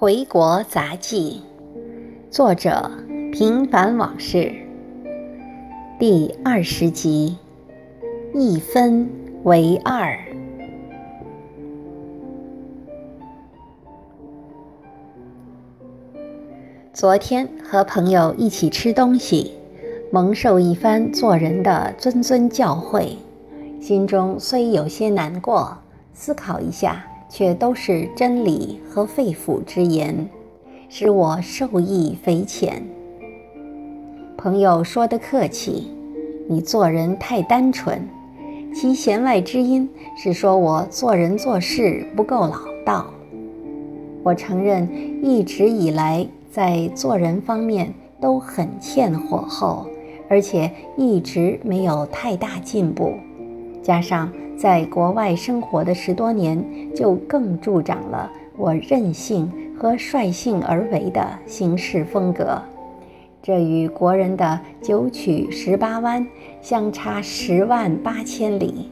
回国杂记，作者平凡往事，第二十集，一分为二。昨天和朋友一起吃东西，蒙受一番做人的谆谆教诲，心中虽有些难过，思考一下，却都是真理和肺腑之言，使我受益匪浅。朋友说的客气，你做人太单纯，其弦外之音是说我做人做事不够老道。我承认，一直以来。在做人方面都很欠火候，而且一直没有太大进步。加上在国外生活的十多年，就更助长了我任性和率性而为的行事风格。这与国人的九曲十八弯相差十万八千里，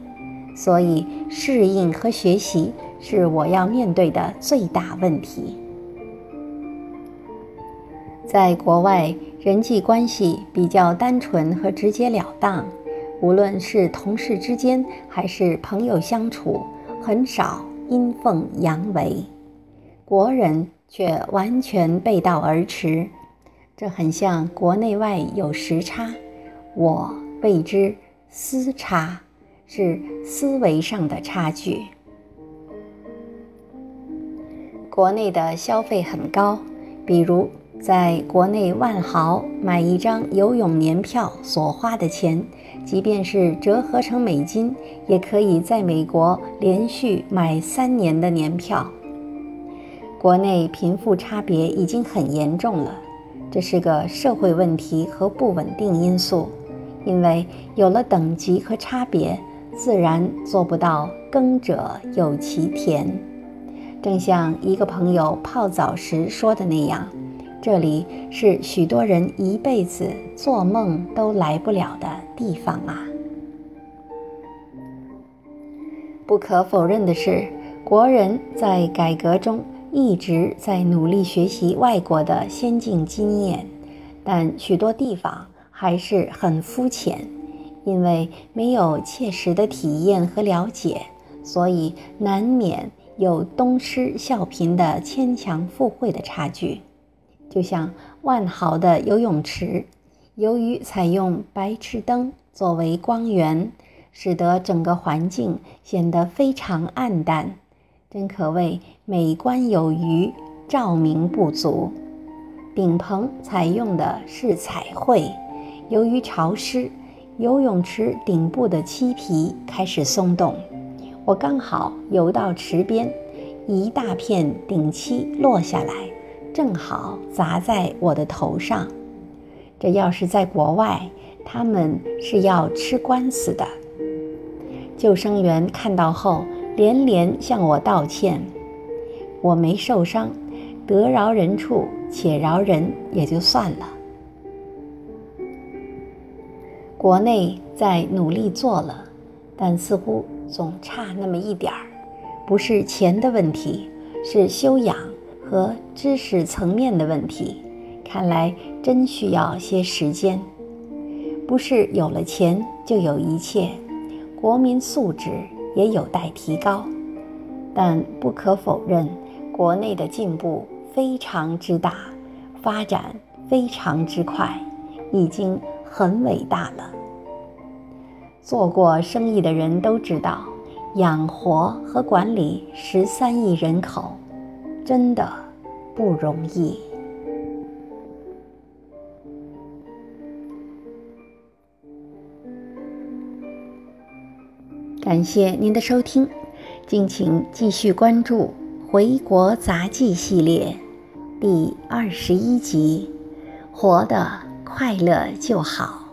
所以适应和学习是我要面对的最大问题。在国外，人际关系比较单纯和直截了当，无论是同事之间还是朋友相处，很少阴奉阳违。国人却完全背道而驰，这很像国内外有时差，我谓之思差，是思维上的差距。国内的消费很高，比如。在国内万豪买一张游泳年票所花的钱，即便是折合成美金，也可以在美国连续买三年的年票。国内贫富差别已经很严重了，这是个社会问题和不稳定因素。因为有了等级和差别，自然做不到耕者有其田。正像一个朋友泡澡时说的那样。这里是许多人一辈子做梦都来不了的地方啊！不可否认的是，国人在改革中一直在努力学习外国的先进经验，但许多地方还是很肤浅，因为没有切实的体验和了解，所以难免有东施效颦的牵强附会的差距。就像万豪的游泳池，由于采用白炽灯作为光源，使得整个环境显得非常暗淡，真可谓美观有余，照明不足。顶棚采用的是彩绘，由于潮湿，游泳池顶部的漆皮开始松动。我刚好游到池边，一大片顶漆落下来。正好砸在我的头上，这要是在国外，他们是要吃官司的。救生员看到后连连向我道歉，我没受伤，得饶人处且饶人也就算了。国内在努力做了，但似乎总差那么一点儿，不是钱的问题，是修养。和知识层面的问题，看来真需要些时间。不是有了钱就有一切，国民素质也有待提高。但不可否认，国内的进步非常之大，发展非常之快，已经很伟大了。做过生意的人都知道，养活和管理十三亿人口。真的不容易。感谢您的收听，敬请继续关注《回国杂记》系列第二十一集：活得快乐就好。